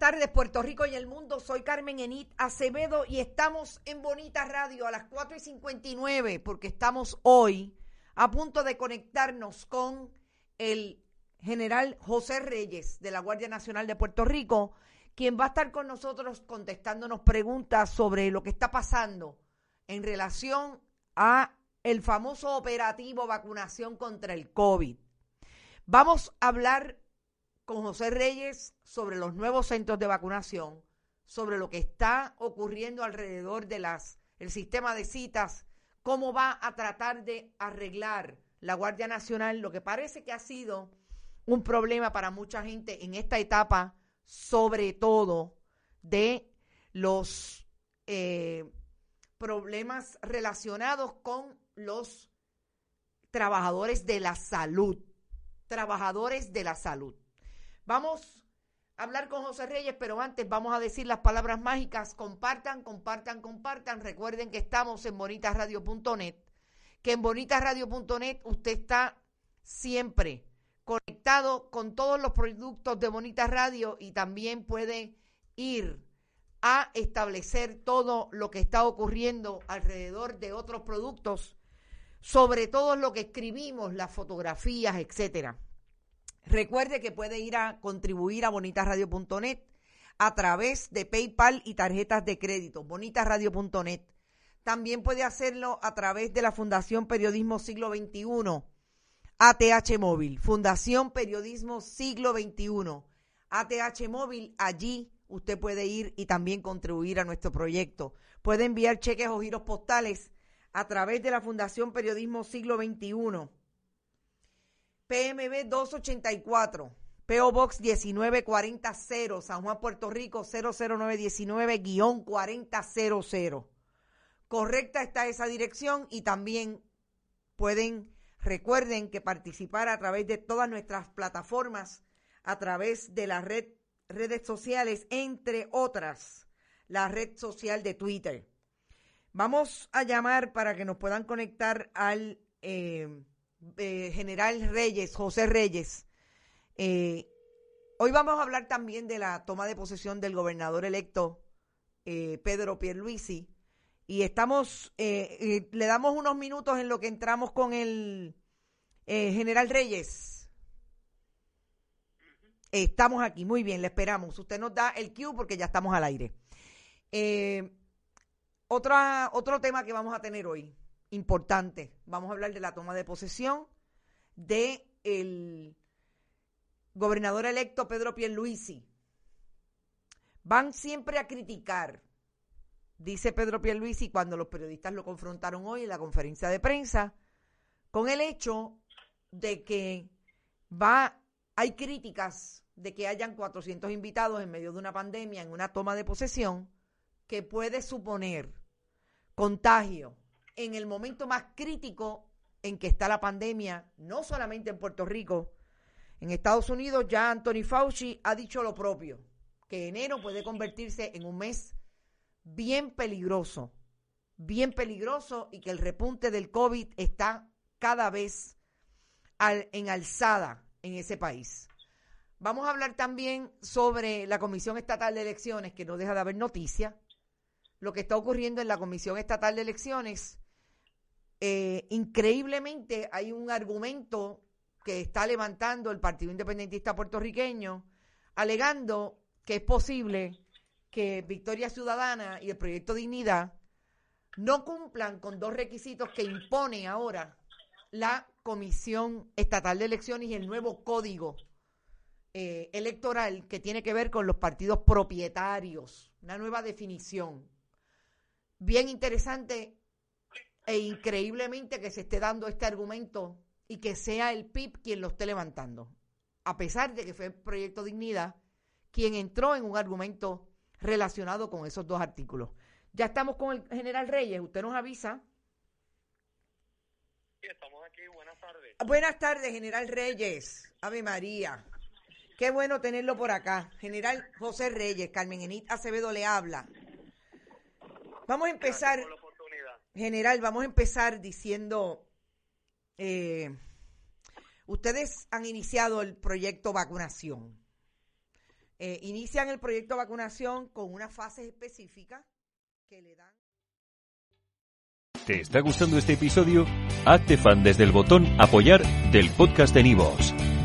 tardes, Puerto Rico y el mundo. Soy Carmen Enit Acevedo y estamos en Bonita Radio a las 4 y 59 porque estamos hoy a punto de conectarnos con el general José Reyes de la Guardia Nacional de Puerto Rico, quien va a estar con nosotros contestándonos preguntas sobre lo que está pasando en relación a el famoso operativo vacunación contra el COVID. Vamos a hablar con José Reyes sobre los nuevos centros de vacunación, sobre lo que está ocurriendo alrededor de las el sistema de citas, cómo va a tratar de arreglar la Guardia Nacional lo que parece que ha sido un problema para mucha gente en esta etapa, sobre todo de los eh, problemas relacionados con los trabajadores de la salud, trabajadores de la salud. Vamos hablar con José Reyes, pero antes vamos a decir las palabras mágicas. Compartan, compartan, compartan. Recuerden que estamos en bonitasradio.net, que en bonitasradio.net usted está siempre conectado con todos los productos de Bonitas Radio y también puede ir a establecer todo lo que está ocurriendo alrededor de otros productos, sobre todo lo que escribimos, las fotografías, etcétera. Recuerde que puede ir a contribuir a bonitasradio.net a través de PayPal y tarjetas de crédito, bonitasradio.net. También puede hacerlo a través de la Fundación Periodismo Siglo XXI, ATH Móvil, Fundación Periodismo Siglo XXI, ATH Móvil, allí usted puede ir y también contribuir a nuestro proyecto. Puede enviar cheques o giros postales a través de la Fundación Periodismo Siglo XXI PMB 284, PO Box 19400, San Juan, Puerto Rico 00919-4000. Correcta está esa dirección y también pueden, recuerden que participar a través de todas nuestras plataformas, a través de las red, redes sociales, entre otras, la red social de Twitter. Vamos a llamar para que nos puedan conectar al... Eh, eh, general Reyes, José Reyes. Eh, hoy vamos a hablar también de la toma de posesión del gobernador electo eh, Pedro Pierluisi. Y estamos, le damos unos minutos en lo que entramos con el general Reyes. Estamos aquí, muy bien, le esperamos. Usted nos da el cue porque ya estamos al aire. otra, otro tema que vamos a tener hoy importante. Vamos a hablar de la toma de posesión de el gobernador electo Pedro Pierluisi. Van siempre a criticar, dice Pedro Pierluisi cuando los periodistas lo confrontaron hoy en la conferencia de prensa, con el hecho de que va hay críticas de que hayan 400 invitados en medio de una pandemia en una toma de posesión que puede suponer contagio en el momento más crítico en que está la pandemia, no solamente en Puerto Rico, en Estados Unidos ya Anthony Fauci ha dicho lo propio, que enero puede convertirse en un mes bien peligroso, bien peligroso y que el repunte del COVID está cada vez en alzada en ese país. Vamos a hablar también sobre la Comisión Estatal de Elecciones, que no deja de haber noticia, lo que está ocurriendo en la Comisión Estatal de Elecciones eh, increíblemente hay un argumento que está levantando el Partido Independentista puertorriqueño, alegando que es posible que Victoria Ciudadana y el Proyecto Dignidad no cumplan con dos requisitos que impone ahora la Comisión Estatal de Elecciones y el nuevo código eh, electoral que tiene que ver con los partidos propietarios, una nueva definición. Bien interesante e increíblemente que se esté dando este argumento y que sea el PIB quien lo esté levantando, a pesar de que fue el Proyecto Dignidad quien entró en un argumento relacionado con esos dos artículos. Ya estamos con el general Reyes, usted nos avisa. Sí, estamos aquí, buenas tardes. Buenas tardes, general Reyes. Ave María. Qué bueno tenerlo por acá. General José Reyes, Carmen Enit Acevedo le habla. Vamos a empezar. General, vamos a empezar diciendo, eh, ustedes han iniciado el proyecto vacunación. Eh, inician el proyecto vacunación con unas fases específicas que le dan. ¿Te está gustando este episodio? Hazte fan desde el botón Apoyar del podcast de Nivos.